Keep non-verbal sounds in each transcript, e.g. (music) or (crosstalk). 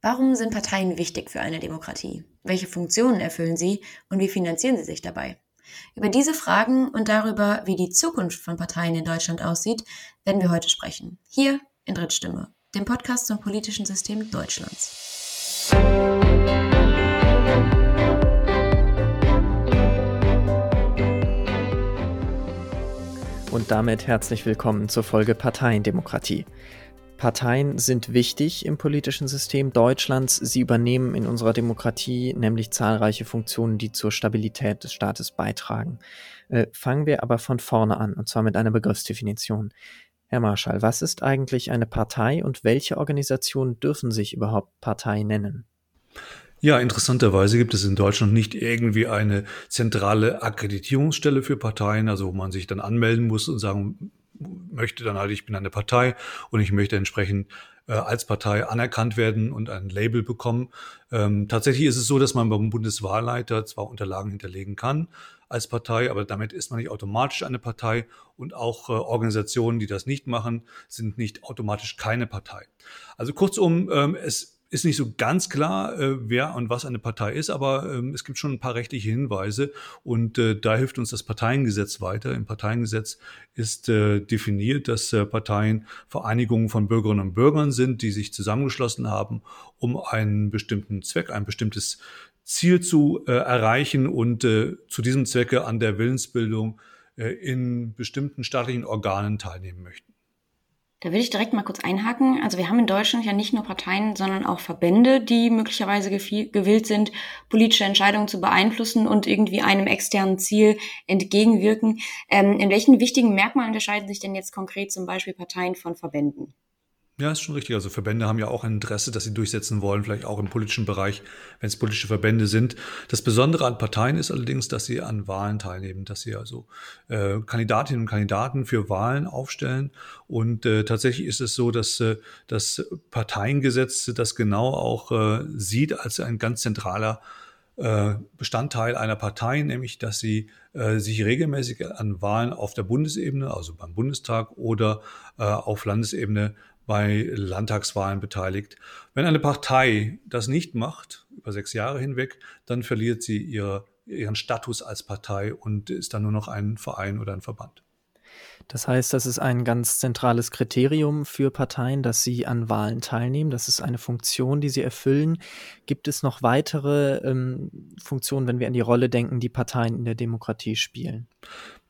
Warum sind Parteien wichtig für eine Demokratie? Welche Funktionen erfüllen sie und wie finanzieren sie sich dabei? Über diese Fragen und darüber, wie die Zukunft von Parteien in Deutschland aussieht, werden wir heute sprechen. Hier in Drittstimme, dem Podcast zum politischen System Deutschlands. Und damit herzlich willkommen zur Folge Parteiendemokratie. Parteien sind wichtig im politischen System Deutschlands. Sie übernehmen in unserer Demokratie nämlich zahlreiche Funktionen, die zur Stabilität des Staates beitragen. Äh, fangen wir aber von vorne an, und zwar mit einer Begriffsdefinition. Herr Marschall, was ist eigentlich eine Partei und welche Organisationen dürfen sich überhaupt Partei nennen? Ja, interessanterweise gibt es in Deutschland nicht irgendwie eine zentrale Akkreditierungsstelle für Parteien, also wo man sich dann anmelden muss und sagen möchte dann halt, ich bin eine Partei und ich möchte entsprechend äh, als Partei anerkannt werden und ein Label bekommen. Ähm, tatsächlich ist es so, dass man beim Bundeswahlleiter zwar Unterlagen hinterlegen kann als Partei, aber damit ist man nicht automatisch eine Partei und auch äh, Organisationen, die das nicht machen, sind nicht automatisch keine Partei. Also kurzum, ähm, es ist nicht so ganz klar, äh, wer und was eine Partei ist, aber ähm, es gibt schon ein paar rechtliche Hinweise und äh, da hilft uns das Parteiengesetz weiter. Im Parteiengesetz ist äh, definiert, dass äh, Parteien Vereinigungen von Bürgerinnen und Bürgern sind, die sich zusammengeschlossen haben, um einen bestimmten Zweck, ein bestimmtes Ziel zu äh, erreichen und äh, zu diesem Zwecke an der Willensbildung äh, in bestimmten staatlichen Organen teilnehmen möchten. Da will ich direkt mal kurz einhaken. Also wir haben in Deutschland ja nicht nur Parteien, sondern auch Verbände, die möglicherweise gewillt sind, politische Entscheidungen zu beeinflussen und irgendwie einem externen Ziel entgegenwirken. Ähm, in welchen wichtigen Merkmalen unterscheiden sich denn jetzt konkret zum Beispiel Parteien von Verbänden? Ja, ist schon richtig. Also Verbände haben ja auch ein Interesse, dass sie durchsetzen wollen, vielleicht auch im politischen Bereich, wenn es politische Verbände sind. Das Besondere an Parteien ist allerdings, dass sie an Wahlen teilnehmen, dass sie also äh, Kandidatinnen und Kandidaten für Wahlen aufstellen. Und äh, tatsächlich ist es so, dass äh, das Parteiengesetz das genau auch äh, sieht als ein ganz zentraler äh, Bestandteil einer Partei, nämlich dass sie äh, sich regelmäßig an Wahlen auf der Bundesebene, also beim Bundestag oder äh, auf Landesebene bei Landtagswahlen beteiligt. Wenn eine Partei das nicht macht, über sechs Jahre hinweg, dann verliert sie ihre, ihren Status als Partei und ist dann nur noch ein Verein oder ein Verband. Das heißt, das ist ein ganz zentrales Kriterium für Parteien, dass sie an Wahlen teilnehmen. Das ist eine Funktion, die sie erfüllen. Gibt es noch weitere ähm, Funktionen, wenn wir an die Rolle denken, die Parteien in der Demokratie spielen?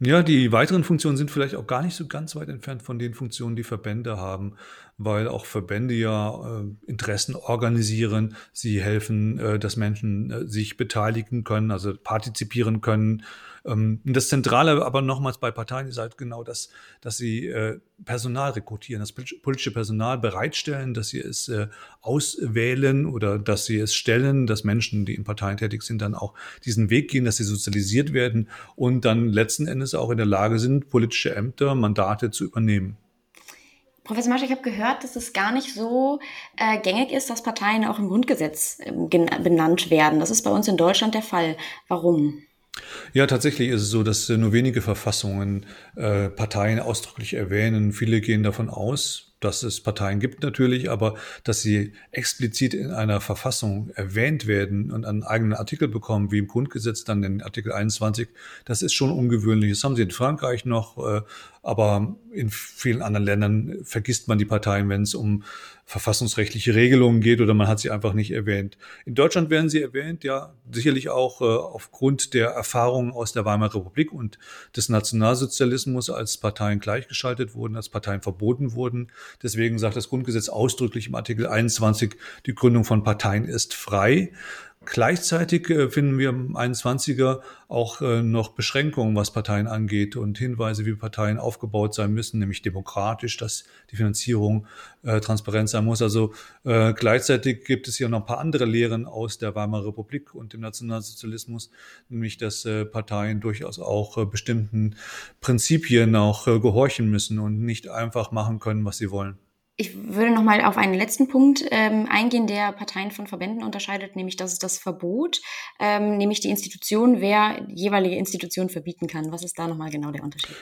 Ja, die weiteren Funktionen sind vielleicht auch gar nicht so ganz weit entfernt von den Funktionen, die Verbände haben, weil auch Verbände ja äh, Interessen organisieren. Sie helfen, äh, dass Menschen äh, sich beteiligen können, also partizipieren können ähm, das Zentrale aber nochmals bei Parteien ist halt genau das, dass sie äh, Personal rekrutieren, das politische Personal bereitstellen, dass sie es äh, auswählen oder dass sie es stellen, dass Menschen, die in Parteien tätig sind, dann auch diesen Weg gehen, dass sie sozialisiert werden und dann letzten Endes auch in der Lage sind, politische Ämter, Mandate zu übernehmen. Professor Marsch, ich habe gehört, dass es gar nicht so äh, gängig ist, dass Parteien auch im Grundgesetz äh, benannt werden. Das ist bei uns in Deutschland der Fall. Warum? Ja, tatsächlich ist es so, dass nur wenige Verfassungen äh, Parteien ausdrücklich erwähnen. Viele gehen davon aus, dass es Parteien gibt natürlich, aber dass sie explizit in einer Verfassung erwähnt werden und einen eigenen Artikel bekommen, wie im Grundgesetz dann in Artikel 21, das ist schon ungewöhnlich. Das haben sie in Frankreich noch, äh, aber in vielen anderen Ländern vergisst man die Parteien, wenn es um verfassungsrechtliche Regelungen geht oder man hat sie einfach nicht erwähnt. In Deutschland werden sie erwähnt, ja, sicherlich auch äh, aufgrund der Erfahrungen aus der Weimarer Republik und des Nationalsozialismus, als Parteien gleichgeschaltet wurden, als Parteien verboten wurden. Deswegen sagt das Grundgesetz ausdrücklich im Artikel 21, die Gründung von Parteien ist frei. Gleichzeitig äh, finden wir im 21er auch äh, noch Beschränkungen, was Parteien angeht und Hinweise, wie Parteien aufgebaut sein müssen, nämlich demokratisch, dass die Finanzierung äh, transparent sein muss. Also gleichzeitig gibt es hier noch ein paar andere Lehren aus der Weimarer Republik und dem Nationalsozialismus, nämlich dass Parteien durchaus auch bestimmten Prinzipien auch gehorchen müssen und nicht einfach machen können, was sie wollen. Ich würde noch mal auf einen letzten Punkt ähm, eingehen, der Parteien von Verbänden unterscheidet, nämlich das ist das Verbot, ähm, nämlich die Institution, wer jeweilige Institution verbieten kann. Was ist da noch mal genau der Unterschied?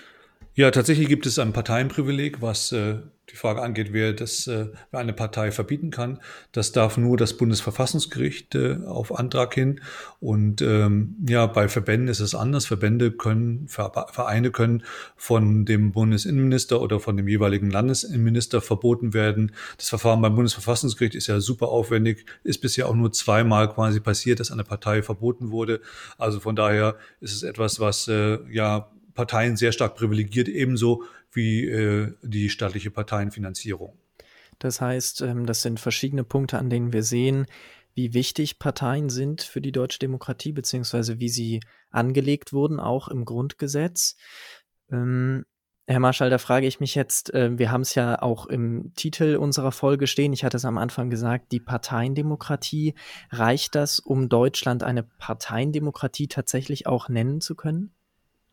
Ja, tatsächlich gibt es ein Parteienprivileg, was äh, die Frage angeht, wer das, äh, wer eine Partei verbieten kann. Das darf nur das Bundesverfassungsgericht äh, auf Antrag hin. Und ähm, ja, bei Verbänden ist es anders. Verbände können, Vereine können von dem Bundesinnenminister oder von dem jeweiligen Landesinnenminister verboten werden. Das Verfahren beim Bundesverfassungsgericht ist ja super aufwendig, ist bisher auch nur zweimal quasi passiert, dass eine Partei verboten wurde. Also von daher ist es etwas, was äh, ja Parteien sehr stark privilegiert, ebenso wie äh, die staatliche Parteienfinanzierung. Das heißt, ähm, das sind verschiedene Punkte, an denen wir sehen, wie wichtig Parteien sind für die deutsche Demokratie, beziehungsweise wie sie angelegt wurden, auch im Grundgesetz. Ähm, Herr Marschall, da frage ich mich jetzt, äh, wir haben es ja auch im Titel unserer Folge stehen, ich hatte es am Anfang gesagt, die Parteiendemokratie. Reicht das, um Deutschland eine Parteiendemokratie tatsächlich auch nennen zu können?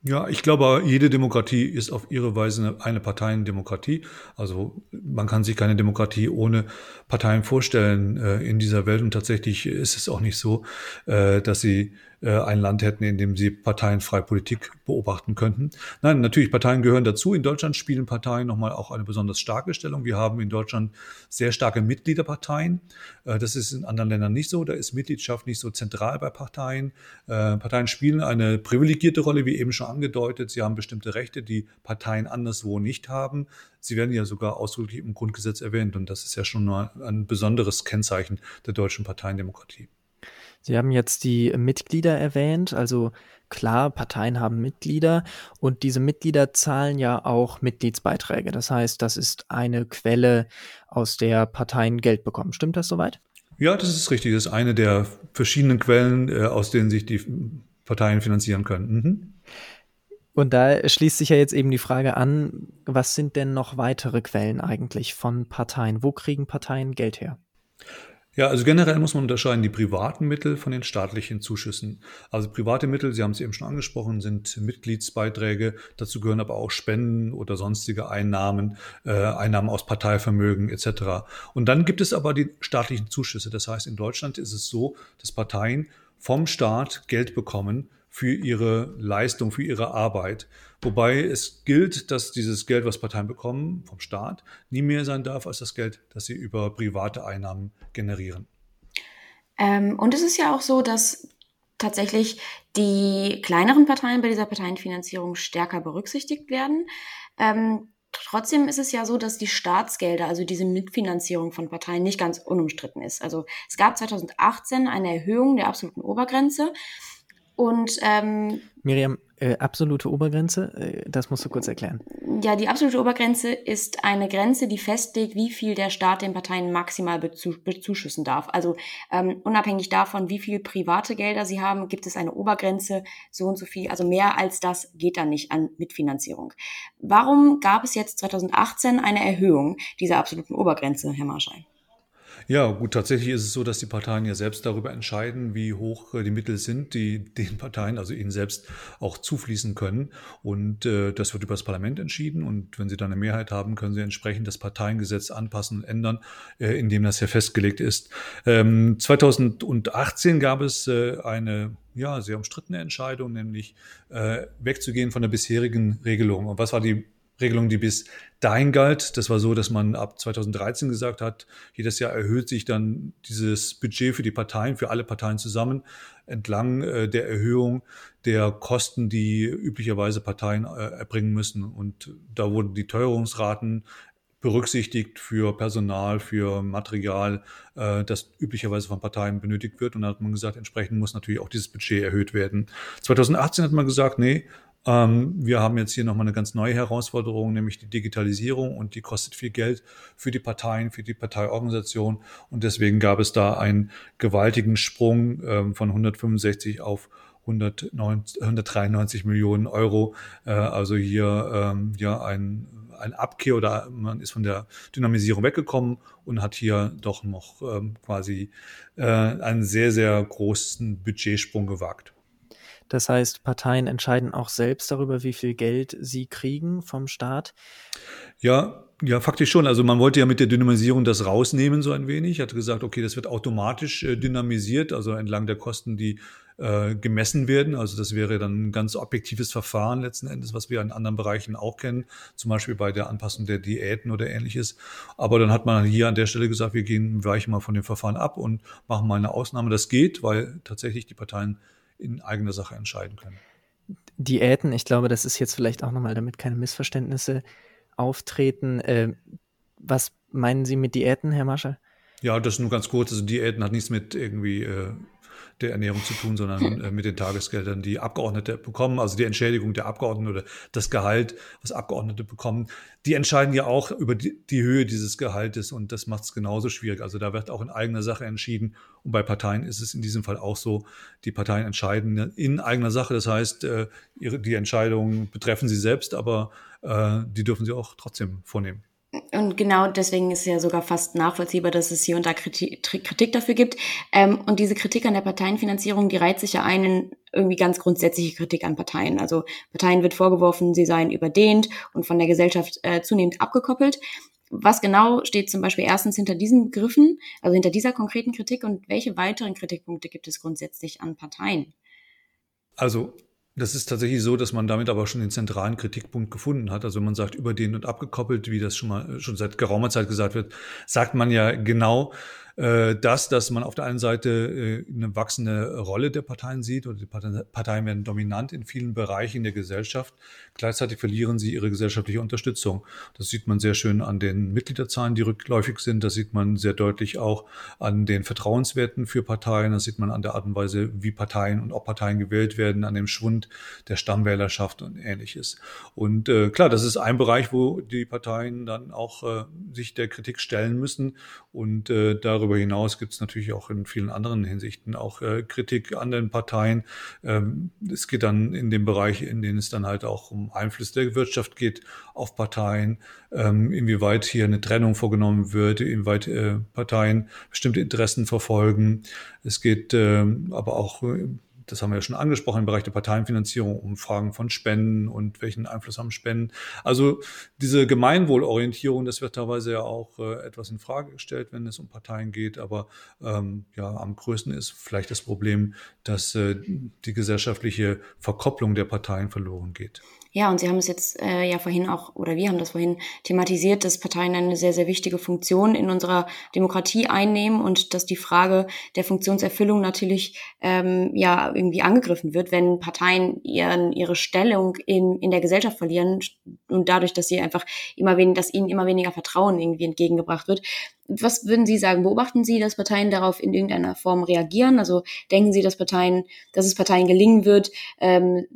Ja, ich glaube, jede Demokratie ist auf ihre Weise eine Parteiendemokratie. Also man kann sich keine Demokratie ohne Parteien vorstellen äh, in dieser Welt. Und tatsächlich ist es auch nicht so, äh, dass sie äh, ein Land hätten, in dem sie parteienfreie Politik beobachten könnten. Nein, natürlich, Parteien gehören dazu. In Deutschland spielen Parteien nochmal auch eine besonders starke Stellung. Wir haben in Deutschland sehr starke Mitgliederparteien. Äh, das ist in anderen Ländern nicht so. Da ist Mitgliedschaft nicht so zentral bei Parteien. Äh, Parteien spielen eine privilegierte Rolle, wie eben schon angedeutet. Sie haben bestimmte Rechte, die Parteien anderswo nicht haben. Sie werden ja sogar ausdrücklich im Grundgesetz erwähnt. Und das ist ja schon ein besonderes Kennzeichen der deutschen Parteiendemokratie. Sie haben jetzt die Mitglieder erwähnt, also klar, Parteien haben Mitglieder und diese Mitglieder zahlen ja auch Mitgliedsbeiträge. Das heißt, das ist eine Quelle, aus der Parteien Geld bekommen. Stimmt das soweit? Ja, das ist richtig. Das ist eine der verschiedenen Quellen, äh, aus denen sich die Parteien finanzieren können. Mhm. Und da schließt sich ja jetzt eben die Frage an, was sind denn noch weitere Quellen eigentlich von Parteien? Wo kriegen Parteien Geld her? Ja, also generell muss man unterscheiden die privaten Mittel von den staatlichen Zuschüssen. Also private Mittel, Sie haben es eben schon angesprochen, sind Mitgliedsbeiträge. Dazu gehören aber auch Spenden oder sonstige Einnahmen, äh, Einnahmen aus Parteivermögen etc. Und dann gibt es aber die staatlichen Zuschüsse. Das heißt, in Deutschland ist es so, dass Parteien vom Staat Geld bekommen für ihre Leistung, für ihre Arbeit. Wobei es gilt, dass dieses Geld, was Parteien bekommen vom Staat, nie mehr sein darf als das Geld, das sie über private Einnahmen generieren. Ähm, und es ist ja auch so, dass tatsächlich die kleineren Parteien bei dieser Parteienfinanzierung stärker berücksichtigt werden. Ähm, Trotzdem ist es ja so, dass die Staatsgelder, also diese Mitfinanzierung von Parteien, nicht ganz unumstritten ist. Also es gab 2018 eine Erhöhung der absoluten Obergrenze und ähm, Miriam, äh, absolute Obergrenze, äh, das musst du kurz erklären. Ja, die absolute Obergrenze ist eine Grenze, die festlegt, wie viel der Staat den Parteien maximal bezuschüssen darf. Also ähm, unabhängig davon, wie viel private Gelder sie haben, gibt es eine Obergrenze, so und so viel. Also mehr als das geht dann nicht an Mitfinanzierung. Warum gab es jetzt 2018 eine Erhöhung dieser absoluten Obergrenze, Herr Marschall? Ja, gut, tatsächlich ist es so, dass die Parteien ja selbst darüber entscheiden, wie hoch äh, die Mittel sind, die (laughs) den Parteien, also ihnen selbst auch zufließen können. Und äh, das wird über das Parlament entschieden. Und wenn sie dann eine Mehrheit haben, können sie entsprechend das Parteiengesetz anpassen und ändern, äh, in dem das ja festgelegt ist. Ähm, 2018 gab es äh, eine ja, sehr umstrittene Entscheidung, nämlich äh, wegzugehen von der bisherigen Regelung. Und was war die Regelung, die bis dahin galt. Das war so, dass man ab 2013 gesagt hat, jedes Jahr erhöht sich dann dieses Budget für die Parteien, für alle Parteien zusammen, entlang äh, der Erhöhung der Kosten, die üblicherweise Parteien äh, erbringen müssen. Und da wurden die Teuerungsraten berücksichtigt für Personal, für Material, äh, das üblicherweise von Parteien benötigt wird. Und da hat man gesagt, entsprechend muss natürlich auch dieses Budget erhöht werden. 2018 hat man gesagt, nee, wir haben jetzt hier nochmal eine ganz neue Herausforderung, nämlich die Digitalisierung und die kostet viel Geld für die Parteien, für die Parteiorganisation und deswegen gab es da einen gewaltigen Sprung ähm, von 165 auf 193 Millionen Euro. Äh, also hier ähm, ja ein, ein Abkehr oder man ist von der Dynamisierung weggekommen und hat hier doch noch quasi äh, einen sehr, sehr großen Budgetsprung gewagt. Das heißt, Parteien entscheiden auch selbst darüber, wie viel Geld sie kriegen vom Staat. Ja, ja, faktisch schon. Also man wollte ja mit der Dynamisierung das rausnehmen so ein wenig. Hat gesagt, okay, das wird automatisch äh, dynamisiert, also entlang der Kosten, die äh, gemessen werden. Also das wäre dann ein ganz objektives Verfahren letzten Endes, was wir in anderen Bereichen auch kennen, zum Beispiel bei der Anpassung der Diäten oder ähnliches. Aber dann hat man hier an der Stelle gesagt, wir gehen, weichen mal von dem Verfahren ab und machen mal eine Ausnahme. Das geht, weil tatsächlich die Parteien in eigener Sache entscheiden können. Diäten, ich glaube, das ist jetzt vielleicht auch nochmal, damit keine Missverständnisse auftreten. Äh, was meinen Sie mit Diäten, Herr Marschall? Ja, das ist nur ganz kurz. Also Diäten hat nichts mit irgendwie äh, der Ernährung zu tun, sondern (laughs) äh, mit den Tagesgeldern, die Abgeordnete bekommen, also die Entschädigung der Abgeordneten oder das Gehalt, was Abgeordnete bekommen. Die entscheiden ja auch über die, die Höhe dieses Gehaltes und das macht es genauso schwierig. Also da wird auch in eigener Sache entschieden und bei Parteien ist es in diesem Fall auch so, die Parteien entscheiden in eigener Sache. Das heißt, äh, ihre, die Entscheidungen betreffen sie selbst, aber äh, die dürfen sie auch trotzdem vornehmen. Und genau deswegen ist es ja sogar fast nachvollziehbar, dass es hier und da Kritik, Kritik dafür gibt. Ähm, und diese Kritik an der Parteienfinanzierung, die reiht sich ja ein in irgendwie ganz grundsätzliche Kritik an Parteien. Also Parteien wird vorgeworfen, sie seien überdehnt und von der Gesellschaft äh, zunehmend abgekoppelt. Was genau steht zum Beispiel erstens hinter diesen Begriffen, also hinter dieser konkreten Kritik und welche weiteren Kritikpunkte gibt es grundsätzlich an Parteien? Also das ist tatsächlich so, dass man damit aber schon den zentralen Kritikpunkt gefunden hat. Also wenn man sagt, überdehnt und abgekoppelt, wie das schon mal schon seit geraumer Zeit gesagt wird, sagt man ja genau, das, dass man auf der einen Seite äh, eine wachsende Rolle der Parteien sieht oder die Parteien werden dominant in vielen Bereichen der Gesellschaft. Gleichzeitig verlieren sie ihre gesellschaftliche Unterstützung. Das sieht man sehr schön an den Mitgliederzahlen, die rückläufig sind. Das sieht man sehr deutlich auch an den Vertrauenswerten für Parteien. Das sieht man an der Art und Weise, wie Parteien und ob Parteien gewählt werden, an dem Schwund der Stammwählerschaft und ähnliches. Und äh, klar, das ist ein Bereich, wo die Parteien dann auch äh, sich der Kritik stellen müssen und äh, darüber Darüber hinaus gibt es natürlich auch in vielen anderen Hinsichten auch äh, Kritik an den Parteien. Ähm, es geht dann in dem Bereich, in dem es dann halt auch um Einfluss der Wirtschaft geht auf Parteien, ähm, inwieweit hier eine Trennung vorgenommen wird, inwieweit äh, Parteien bestimmte Interessen verfolgen. Es geht ähm, aber auch äh, das haben wir ja schon angesprochen, im Bereich der Parteienfinanzierung, um Fragen von Spenden und welchen Einfluss haben Spenden. Also diese Gemeinwohlorientierung, das wird teilweise ja auch äh, etwas in Frage gestellt, wenn es um Parteien geht. Aber ähm, ja, am größten ist vielleicht das Problem, dass äh, die gesellschaftliche Verkopplung der Parteien verloren geht. Ja, und Sie haben es jetzt äh, ja vorhin auch, oder wir haben das vorhin thematisiert, dass Parteien eine sehr, sehr wichtige Funktion in unserer Demokratie einnehmen und dass die Frage der Funktionserfüllung natürlich ähm, ja irgendwie angegriffen wird, wenn Parteien ihren, ihre Stellung in, in der Gesellschaft verlieren und dadurch, dass sie einfach immer weniger, dass ihnen immer weniger Vertrauen irgendwie entgegengebracht wird. Was würden Sie sagen? Beobachten Sie, dass Parteien darauf in irgendeiner Form reagieren? Also denken Sie, dass Parteien, dass es Parteien gelingen wird, ähm,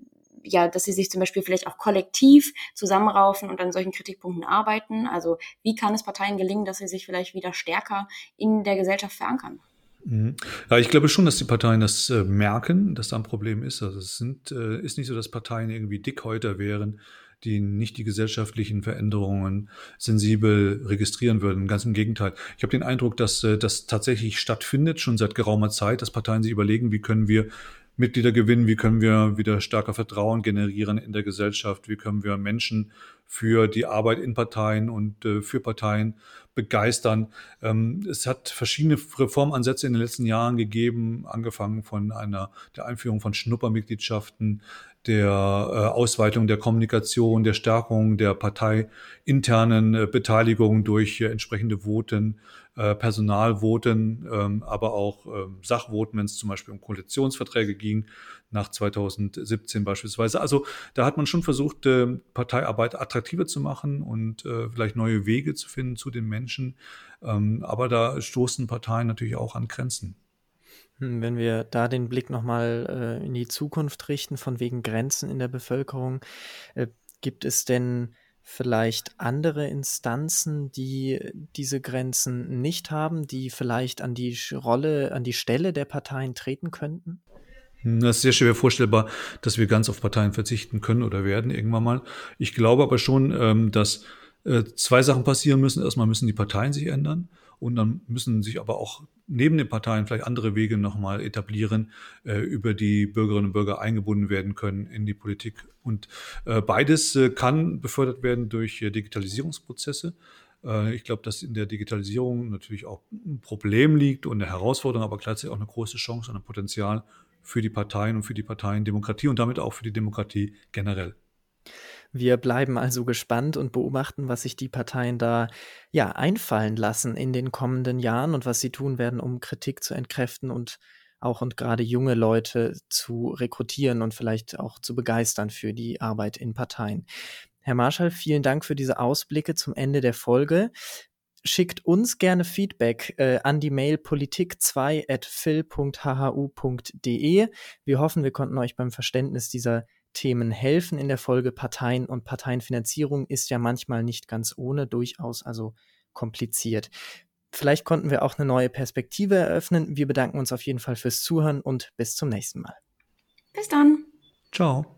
ja, dass sie sich zum Beispiel vielleicht auch kollektiv zusammenraufen und an solchen Kritikpunkten arbeiten? Also wie kann es Parteien gelingen, dass sie sich vielleicht wieder stärker in der Gesellschaft verankern? Mhm. Ja, ich glaube schon, dass die Parteien das äh, merken, dass da ein Problem ist. Also es sind, äh, ist nicht so, dass Parteien irgendwie Dickhäuter wären, die nicht die gesellschaftlichen Veränderungen sensibel registrieren würden. Ganz im Gegenteil. Ich habe den Eindruck, dass äh, das tatsächlich stattfindet, schon seit geraumer Zeit, dass Parteien sich überlegen, wie können wir Mitglieder gewinnen, wie können wir wieder stärker Vertrauen generieren in der Gesellschaft, wie können wir Menschen für die Arbeit in Parteien und äh, für Parteien begeistern. Ähm, es hat verschiedene Reformansätze in den letzten Jahren gegeben, angefangen von einer der Einführung von Schnuppermitgliedschaften, der äh, Ausweitung der Kommunikation, der Stärkung der parteiinternen äh, Beteiligung durch äh, entsprechende Voten, Personalvoten, ähm, aber auch ähm, Sachvoten, wenn es zum Beispiel um Koalitionsverträge ging, nach 2017 beispielsweise. Also da hat man schon versucht, äh, Parteiarbeit attraktiver zu machen und vielleicht neue Wege zu finden zu den Menschen. Ähm, aber da stoßen Parteien natürlich auch an Grenzen. Hm, wenn wir da den Blick nochmal äh, in die Zukunft richten, von wegen Grenzen in der Bevölkerung, äh, gibt es denn vielleicht andere Instanzen, die diese Grenzen nicht haben, die vielleicht an die Rolle, an die Stelle der Parteien treten könnten? Hm, das ist sehr schwer vorstellbar, dass wir ganz auf Parteien verzichten können oder werden irgendwann mal. Ich glaube aber schon, ähm, dass äh, zwei Sachen passieren müssen. Erstmal müssen die Parteien sich ändern und dann müssen sich aber auch neben den Parteien vielleicht andere Wege nochmal etablieren, äh, über die Bürgerinnen und Bürger eingebunden werden können in die Politik. Und äh, beides äh, kann befördert werden durch äh, Digitalisierungsprozesse. Äh, ich glaube, dass in der Digitalisierung natürlich auch ein Problem liegt und eine Herausforderung, aber gleichzeitig auch eine große Chance und ein Potenzial für die Parteien und für die Parteiendemokratie und damit auch für die Demokratie generell. Wir bleiben also gespannt und beobachten, was sich die Parteien da ja einfallen lassen in den kommenden Jahren und was sie tun werden, um Kritik zu entkräften und auch und gerade junge Leute zu rekrutieren und vielleicht auch zu begeistern für die Arbeit in Parteien. Herr Marschall, vielen Dank für diese Ausblicke zum Ende der Folge. Schickt uns gerne Feedback äh, an die Mail politik2 at phil.hhu.de. Wir hoffen, wir konnten euch beim Verständnis dieser Themen helfen in der Folge. Parteien und Parteienfinanzierung ist ja manchmal nicht ganz ohne, durchaus also kompliziert. Vielleicht konnten wir auch eine neue Perspektive eröffnen. Wir bedanken uns auf jeden Fall fürs Zuhören und bis zum nächsten Mal. Bis dann. Ciao.